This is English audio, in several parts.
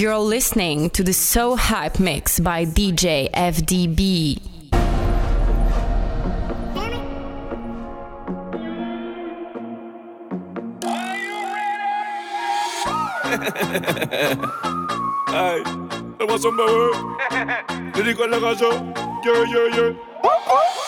You're listening to the So Hype Mix by DJ FDB. Ay, ¿qué pasó, bebé? Dedico en la casa. Yeah, yeah, yeah.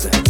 together.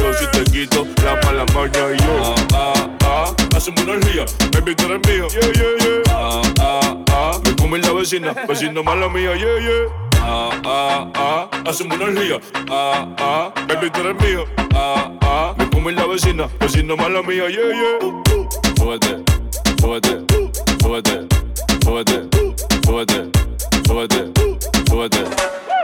Yo si te quito la mala maña. Y yo, ah, ah, ah. Hacemos una orgía, baby, tú eres mío. Yeah, yeah, yeah. Ah, ah, ah. Me come la vecina, vecino mala mía, yeah, yeah. Ah, ah, ah, hacemos una orgía. Ah, ah, baby, tú eres mío. Ah, ah, me come la vecina, vecino mala mía, yeah, yeah. Súbete, súbete, súbete, súbete, súbete, súbete, súbete,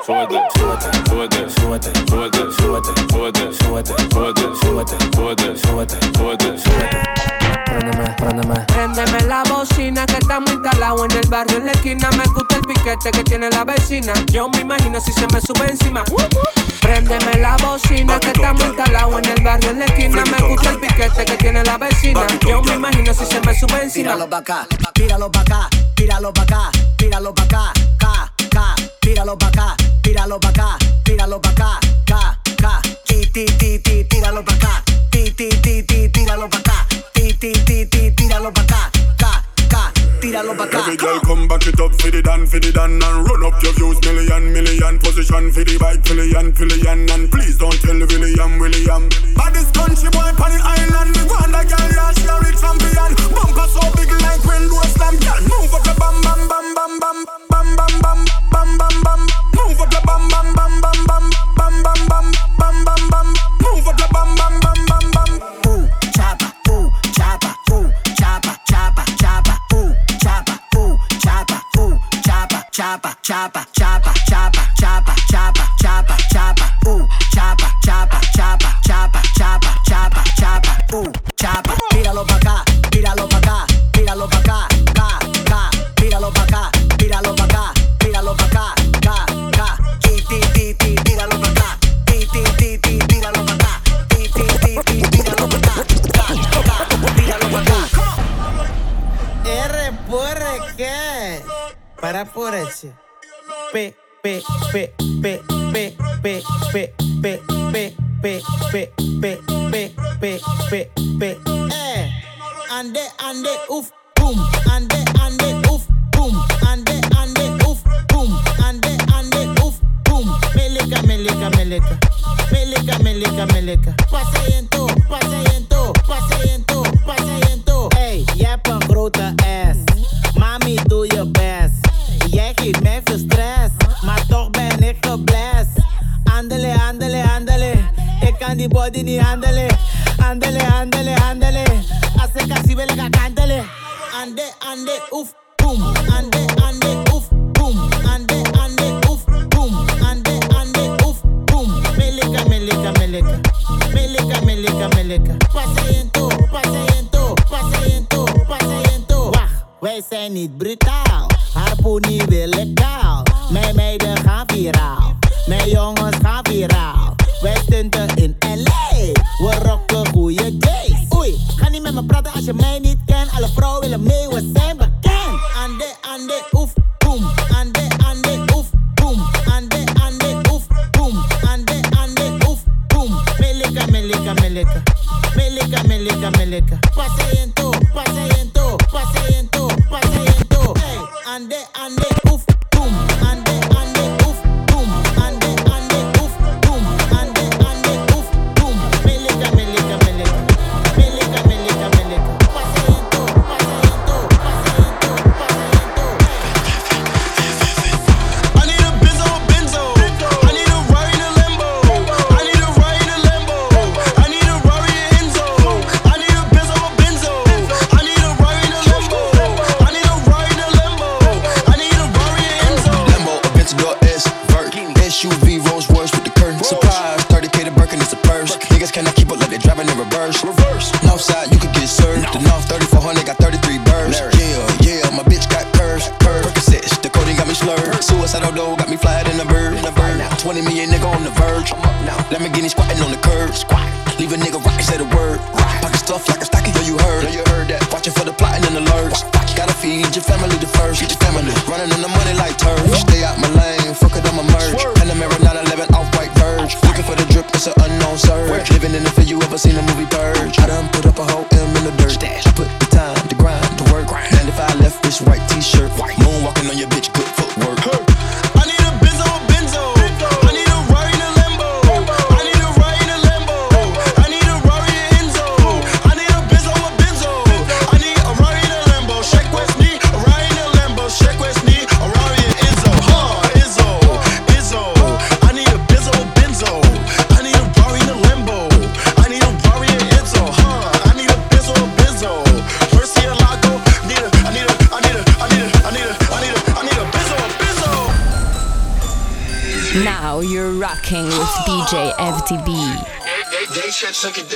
súbete, súbete, súbete, súbete, súbete, súbete, súbete, súbete, súbete, súbete, súbete, súbete, súbete, súbete. Préndeme, préndeme, Préndeme la bocina que estamos instalados en el barrio en la esquina. Me gusta el piquete que tiene la vecina. Yo me imagino si se me sube encima. Préndeme la bocina que estamos instalados en el barrio en la esquina. Me gusta el piquete que tiene la vecina. Yo me imagino si se me sube encima. Tíralo pa' acá, tíralo pa' acá, tíralo pa' acá, tíralo pa' acá, ca, ca, tíralo pa' acá, tíralo pa' acá, tíralo pa' acá, ca, ca, ti, ti, ti, ti, tíralo pa' acá, ti, ti, ti, ti, tíralo pa' acá, ti, ti, ti, ti, tíralo pa' acá, ca, ca, tíralo pa' acá. Every girl come back it up for the dan, for the dan And run up your views, million, million Position for the bike, million, million And please don't tell William, William Baddest country boy on the island Me want a girl, yeah, she a real champion Bumper so big like when do slam Girl, move up your bam, bam, bam, bam, bam Bam, bam, bam, bam, bam, bam chapa, chapa, chapa, chapa, chapa, chapa, chapa, chapa, Para por ese. P, P, P, P, P, P, P, P, P, P, P, P, P, P, P, P, eh. Ande, ande, uf, boom. Ande, ande, uf, boom. Ande, ande, uf, boom. Ande, ande, uf, boom. Meleka, meleka, meleka. Meleka, meleka, meleka. Paseento, paseento, paseento, paseento. Hey, jij hebt een grote ass. Mami, stress, maar toch ben ik geblest. Andele, andele, andele. Ik kan die body niet handelen. Andele, andele, andele. Als ik als wil ik kantelen. Ande, ande, oef, boom. Ande, ande, oef, boom. Ande, ande, oef, boom. Ande, ande, oef, boom. Meleka, meleka, meleka. Meleka, meleka, meleka. Paseento, paseento, paseento, paseento. Wacht, wij zijn niet brutaal. Harpoenie weer legaal. Mijn meiden gaan viraal. Mijn jongens gaan viraal. Wij stunten in L.A. We rocken goede days. Oei, ga niet met mijn praten als je mij niet kent. Alle vrouwen willen mee, we zijn bekend. Ande, ande, oef, boom. Ande, ande, oef, boom. Ande, ande, oef, boom. Ande, ande, oef, boom. Melika, melika, melika. Melika, melika, melika. Paseyento, paseyento, paseyento, paseyento. Hey, ande, ande, oef. bin ich second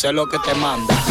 Hacer lo que te manda.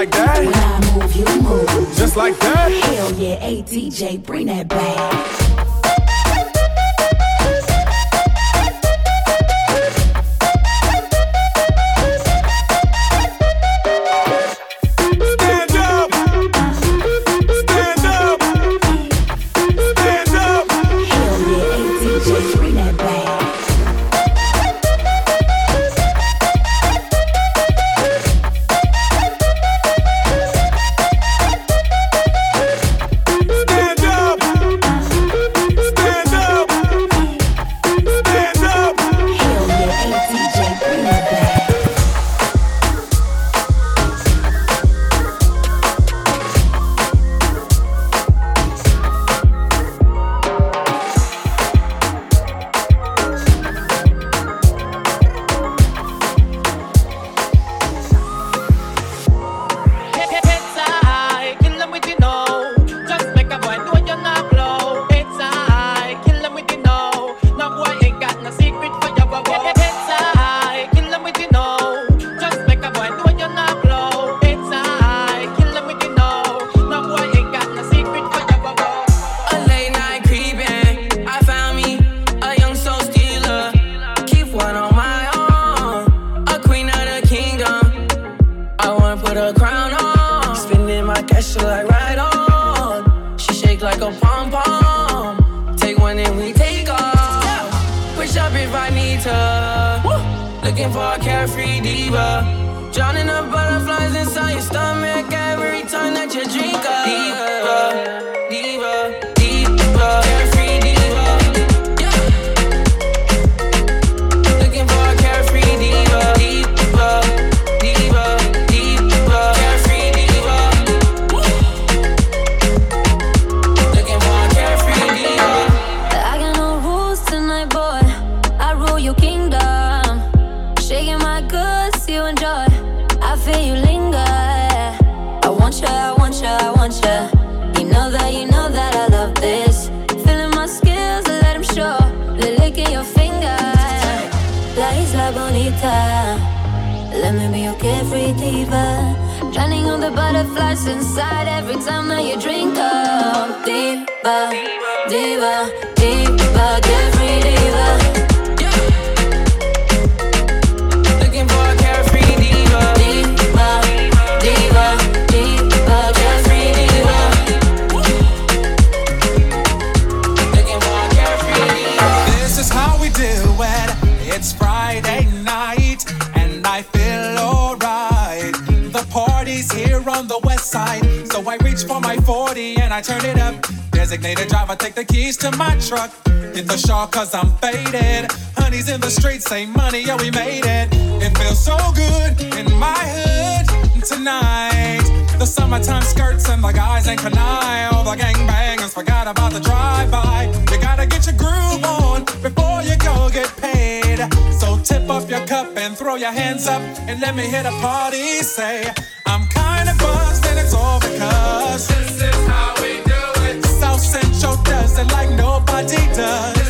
So I reach for my 40 I turn it up. Designated driver, take the keys to my truck. Hit the shawl cause I'm faded. Honey's in the streets, say Monty, yeah, we made it. It feels so good in my hood tonight. The summertime skirts and the guys ain't canine. The gangbangers forgot about the drive-by. You gotta get your groove on before off your cup and throw your hands up and let me hit a party. Say, I'm kinda buzzed and it's all because this is how we do it. South Central does it like nobody does.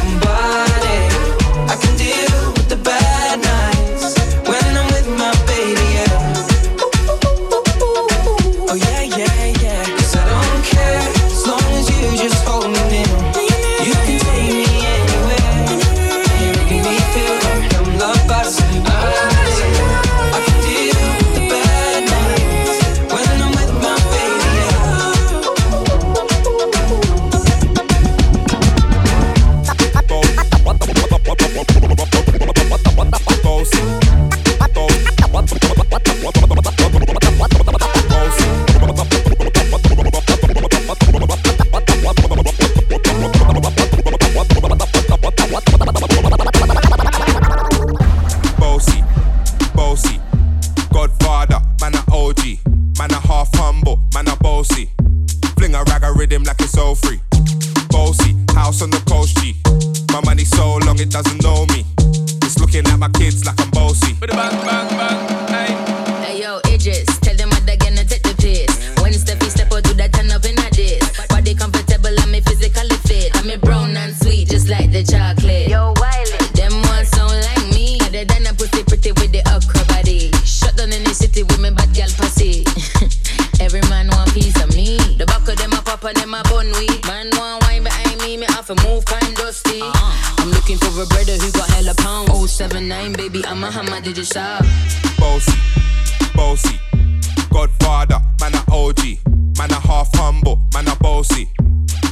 did you shop? Bossy, bossy, Godfather, man a OG, man a half humble, man a bossy.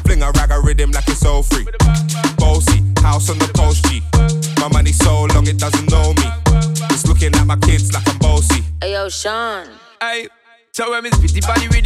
Fling a rag a rhythm like it's all free. Bossy, house on the coast G. My money so long it doesn't know me. It's looking at my kids like I'm bossy. Hey yo, Sean. Aye. So when me spitty body with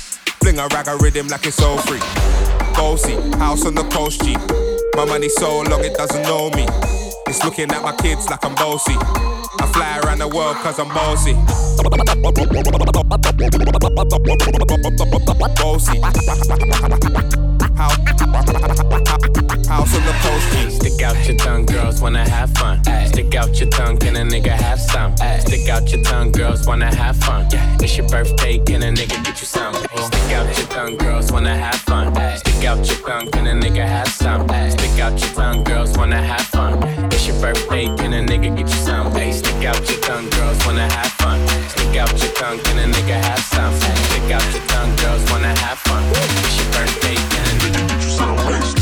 Fling a rag a rhythm like it's all free. Bossy, house on the coast G. My money so long it doesn't know me. It's looking at my kids like I'm bossy. I fly around the world cause I'm bossy. Bossy. House on the coast G. Stick out your tongue, girls wanna have fun. Stick out your tongue, can a nigga have some? Stick out your tongue, girls wanna have fun. It's your birthday, can a nigga get you some? Stick out your tongue, girls wanna have fun. Stick out your tongue, can a nigga have some? Stick out your tongue, girls wanna have fun. It's your birthday, can a nigga get you some? Stick out your tongue, girls wanna have fun. Stick out your tongue, can a nigga have some? Stick out your tongue, girls wanna have fun. It's your birthday, can a nigga get you some?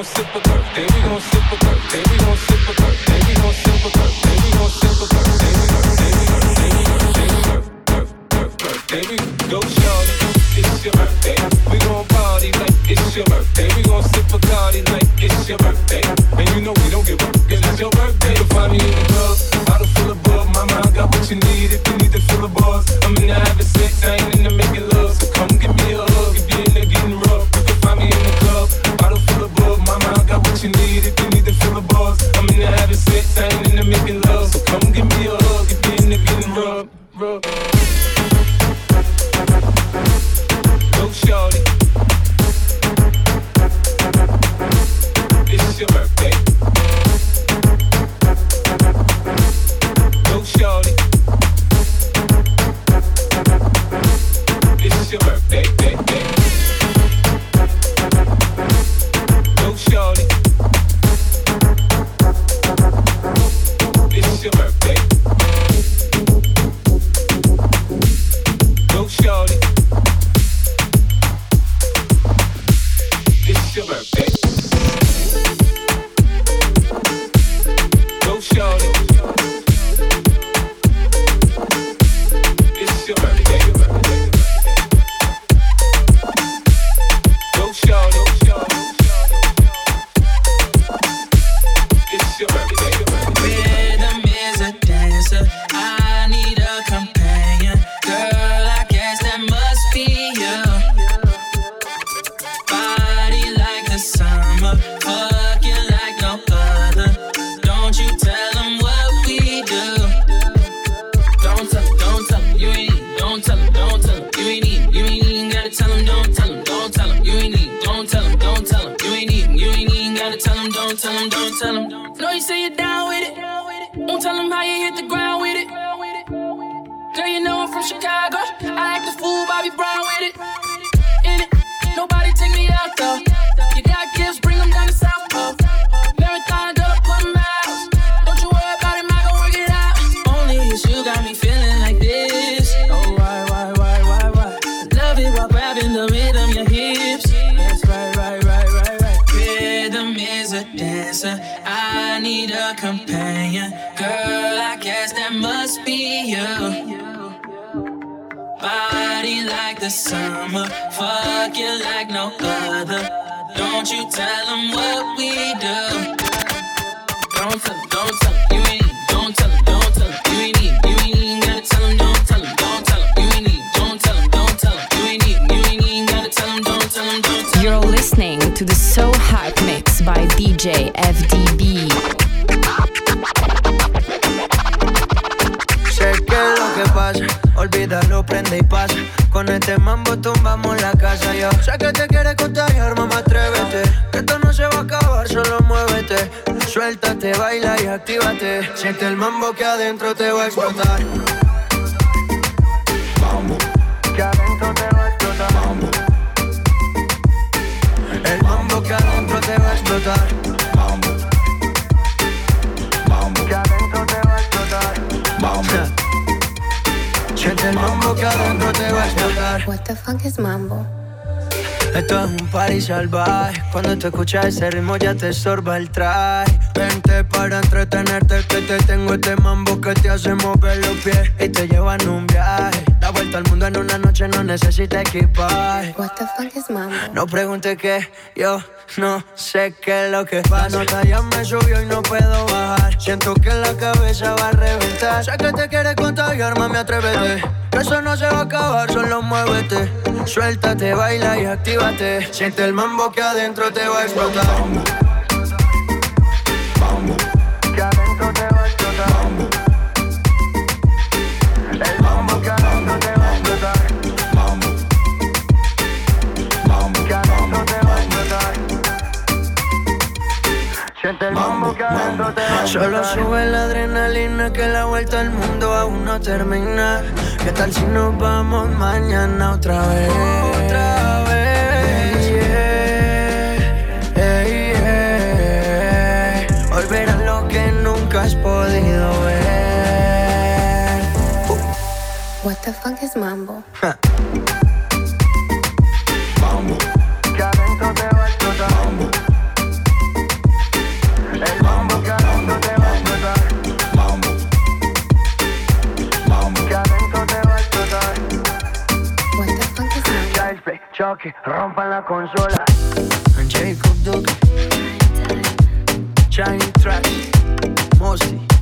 Gon' sip a birthday, we gon' sip Con este mambo tumbamos la casa yo. Sé que te quieres contagiar, mamá, atrévete. Que Esto no se va a acabar, solo muévete. Suéltate, baila y actívate. Siente el mambo que adentro te va a explotar. Mambo. Que adentro te va a explotar. Mambo. El mambo que adentro te va a explotar. adentro te va a explotar. What the fuck is mambo? Esto es un party salvaje. Cuando te escuchas ese ritmo ya te sorba el traje. Vente para entretenerte que te tengo este mambo que te hace mover los pies y te llevan un viaje. La vuelta al mundo en una noche no necesita equipaje. What the fuck is mambo? No pregunte qué, yo no sé qué es lo que pasa. La nota ya me subió y no puedo bajar. Siento que la cabeza va a reventar. Sé que te quieres contagiar, mami, atrévete que eso no se va a acabar, solo muévete. Suéltate, baila y actívate. Siente el mambo que adentro te va a explotar. Siente mambo Solo sube la adrenalina que la vuelta al mundo aún no termina. ¿Qué tal si nos vamos mañana otra vez? Otra vez. Yeah, yeah, yeah. Hoy verás lo que nunca has podido ver. What the fuck is mambo? choque, rompan la consola. Jacob Duke, Shiny Track, Mossy.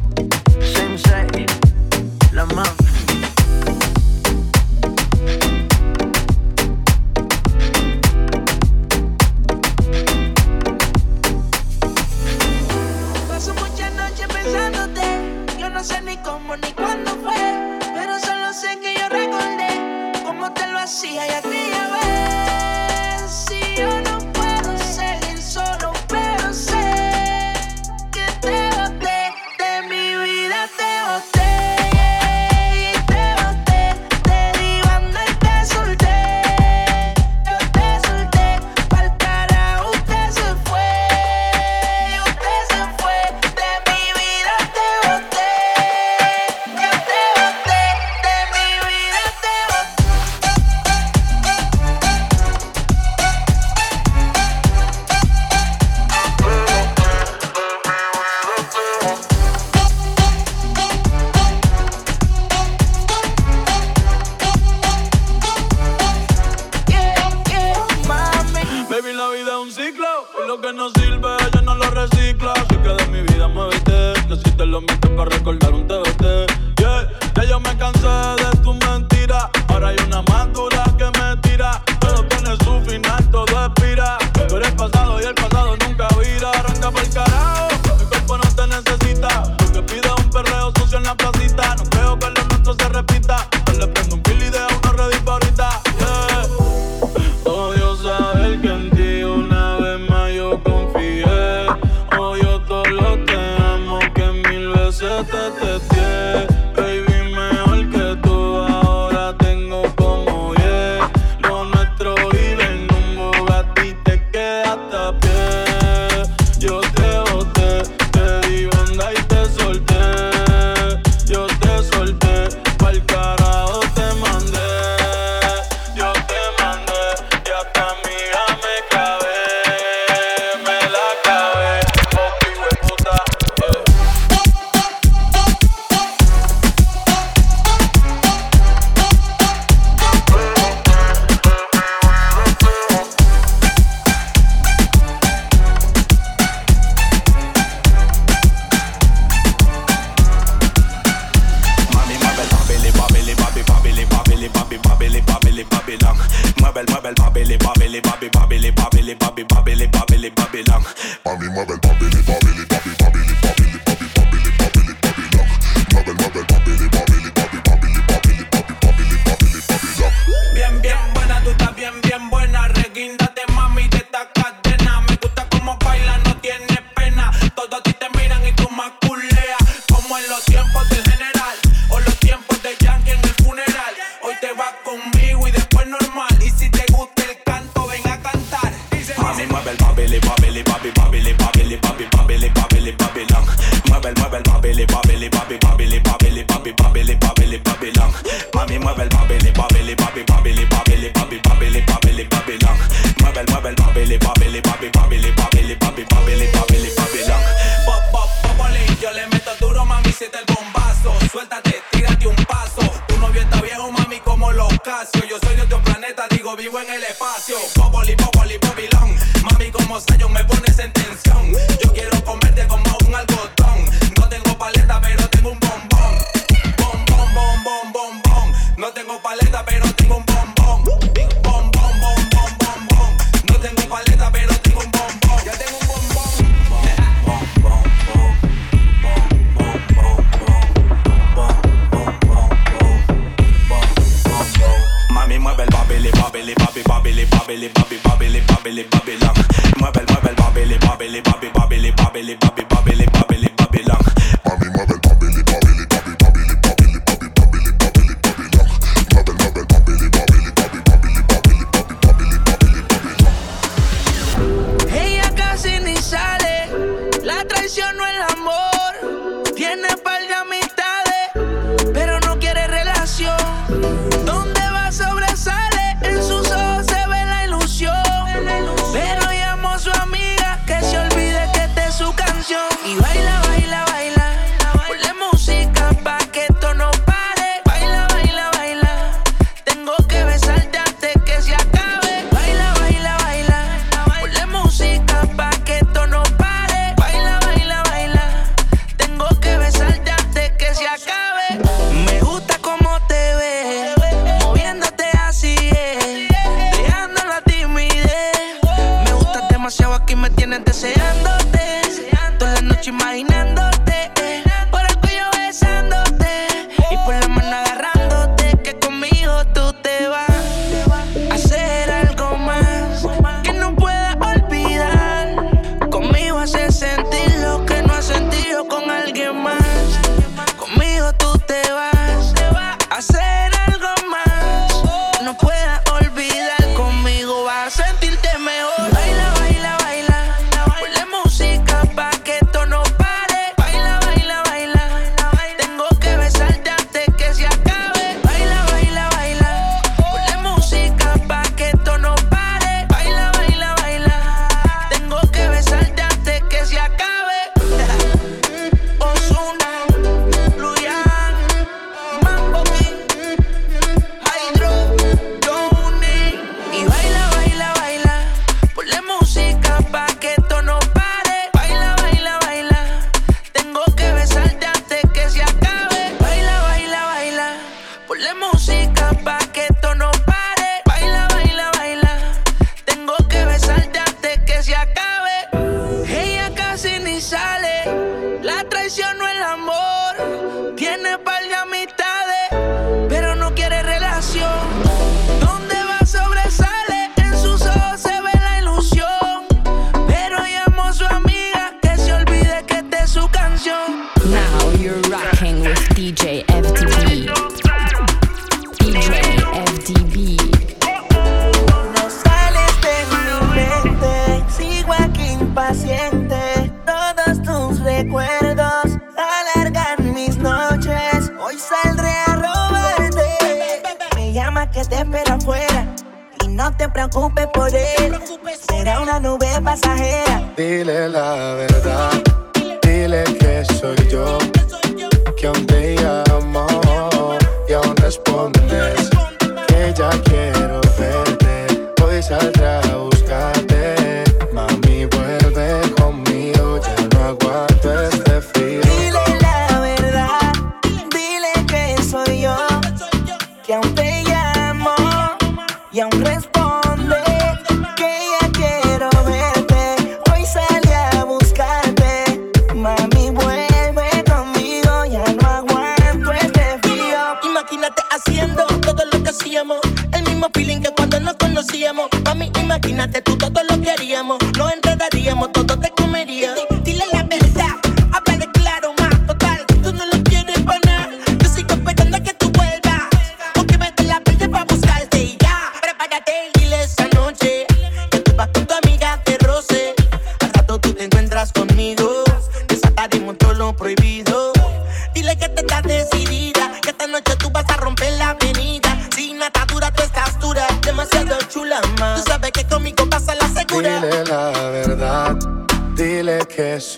babele babylon mueve el mueve el babele babele babi babele babele babi babele babele babylon mami mueve el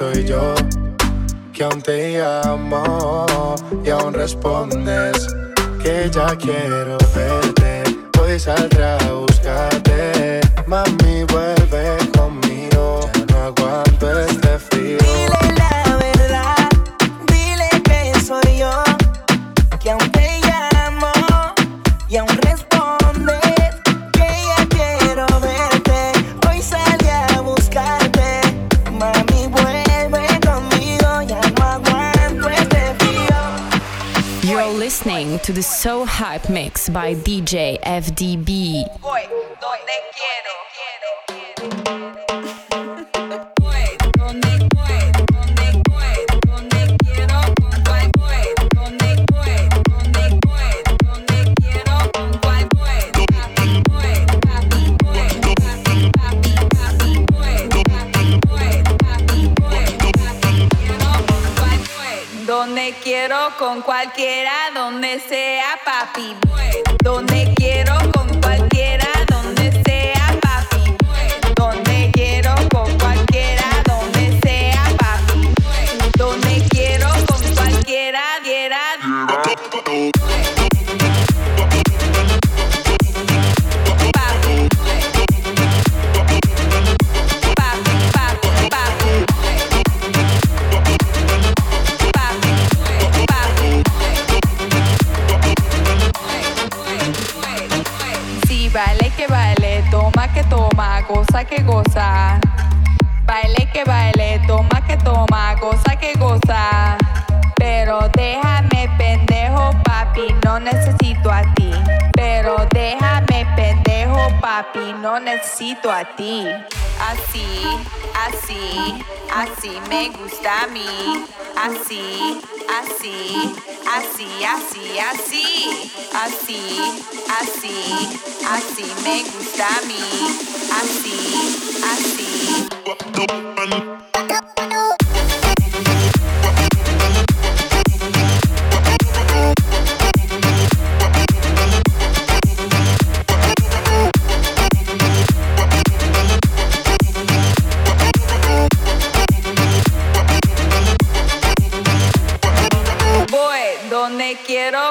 soy yo, que aún te llamo y aún respondes que ya quiero verte. Hoy saldré a buscarte, mami vuelve to the So Hype Mix by DJ FDB. Voy con cualquiera, donde sea papi. Donde papi, no necesito a ti. Así, así, así me gusta a mí. Así, así, así, así, así. Así, así, así me gusta a mí. Así, así.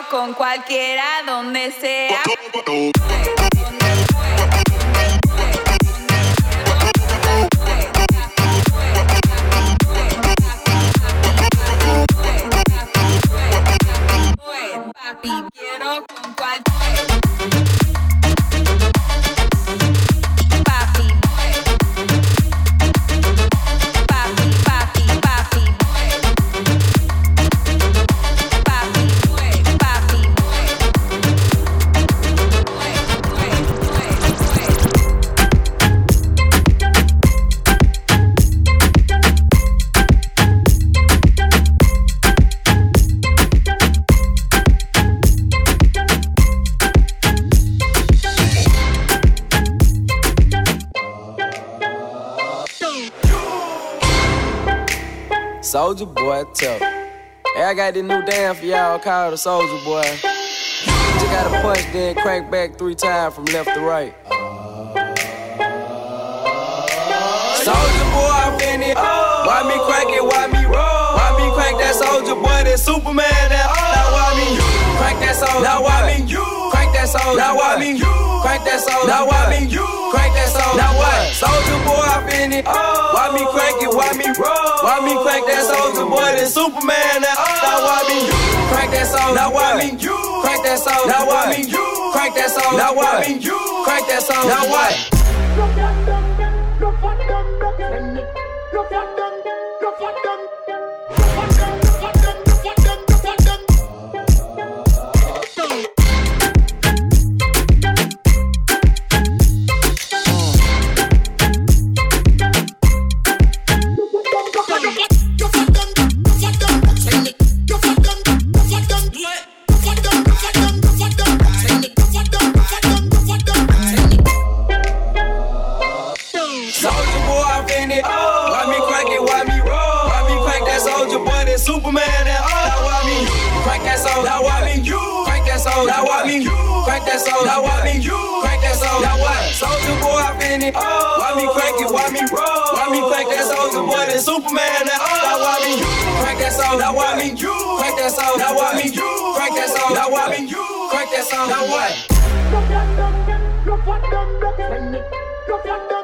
Con cualquiera, donde sea. Soldier boy, tough. Hey, I got this new dance for y'all called the Soldier Boy. Just gotta punch, then crank back three times from left to right. Soldier boy, I'm in it. Why me crank it? Why me roll? Why me crank that soldier boy? That Superman? That now why me crank that soldier? Now why me crank that soldier? Now why me crank that soldier? Now why me crank that soldier? Now what? Soldier boy, I'm in it. Why me crank it? Why me roll? Why me crank that soldier boy? That Superman? That now why me crank that soldier? Now why me crank that soldier? Now why me crank that soldier? Now why me crank that soldier? Now what? Crank that soldier? Now why me you crank that soldier? Now what? Soldier boy, I been it. Why me crank it? Why me roll? Why me crank that soldier boy? That Superman? That oh. Now why me you crank that soldier? Now why me you crank that soldier? Now why me you crank that soldier? Now why me you crank that soldier? Now what? Look at them, look at them, look at them. give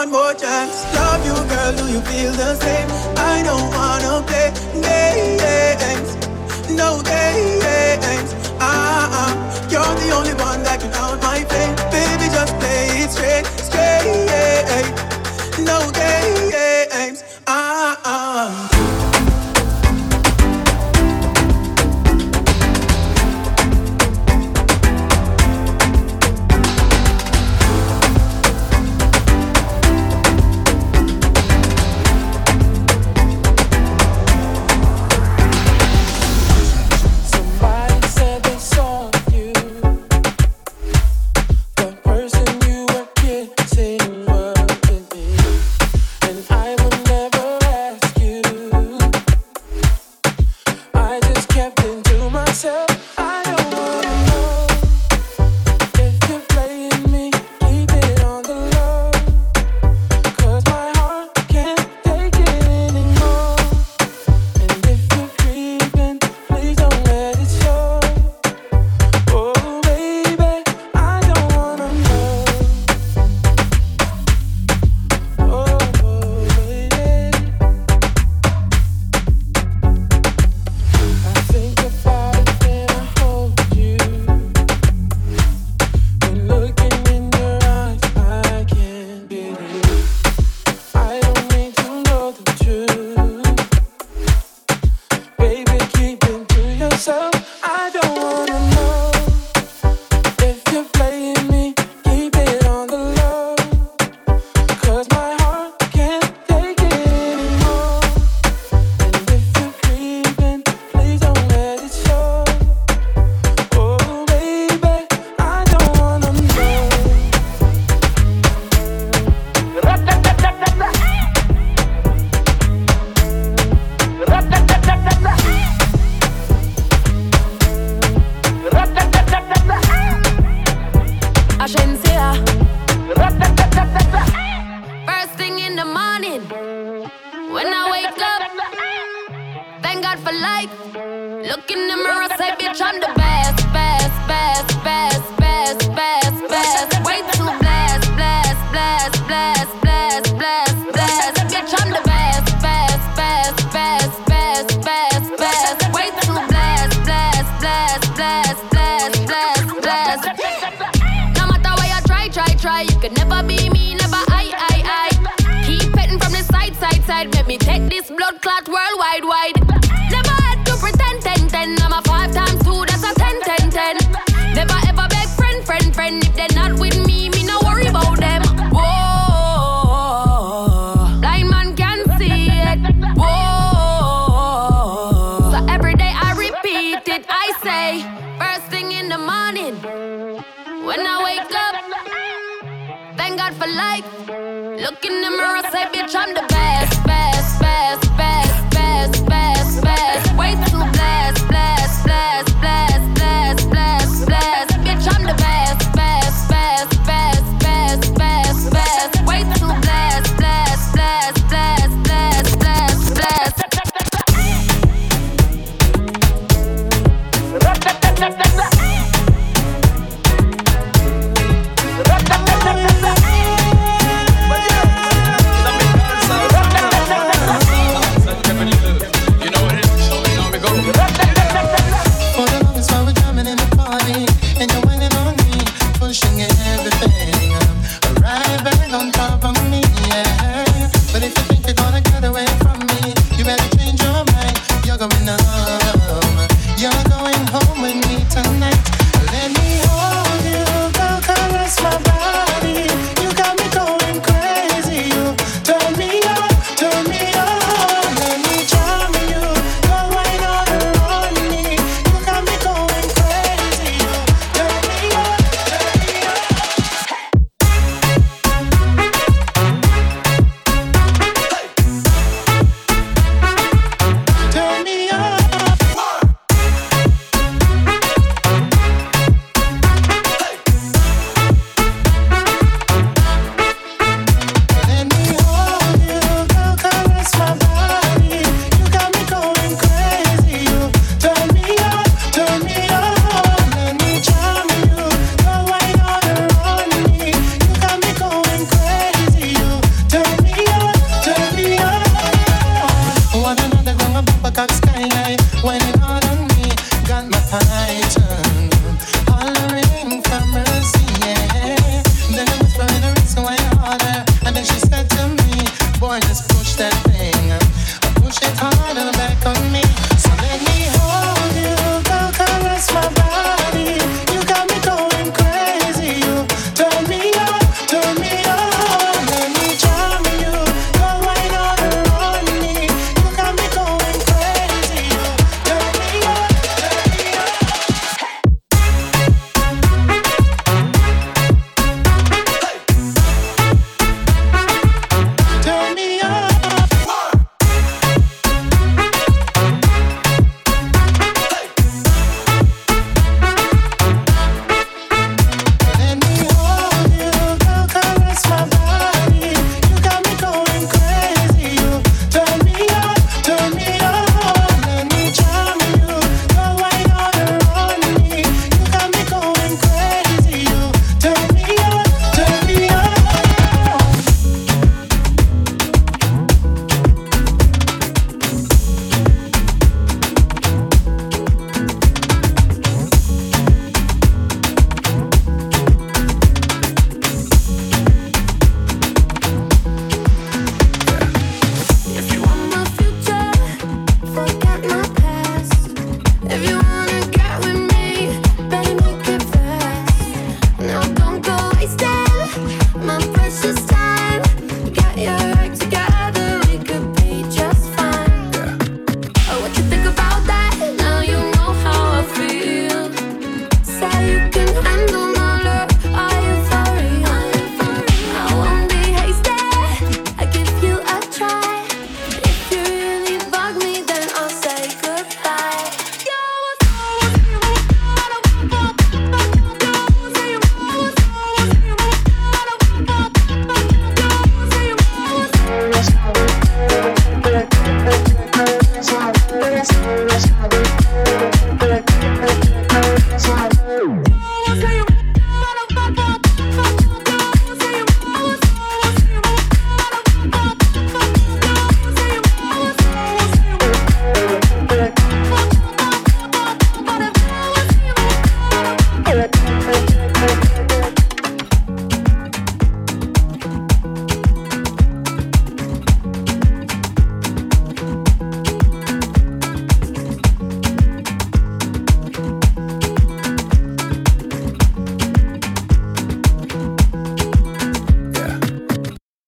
one more chance. Love you, girl, do you feel the same? I don't wanna play.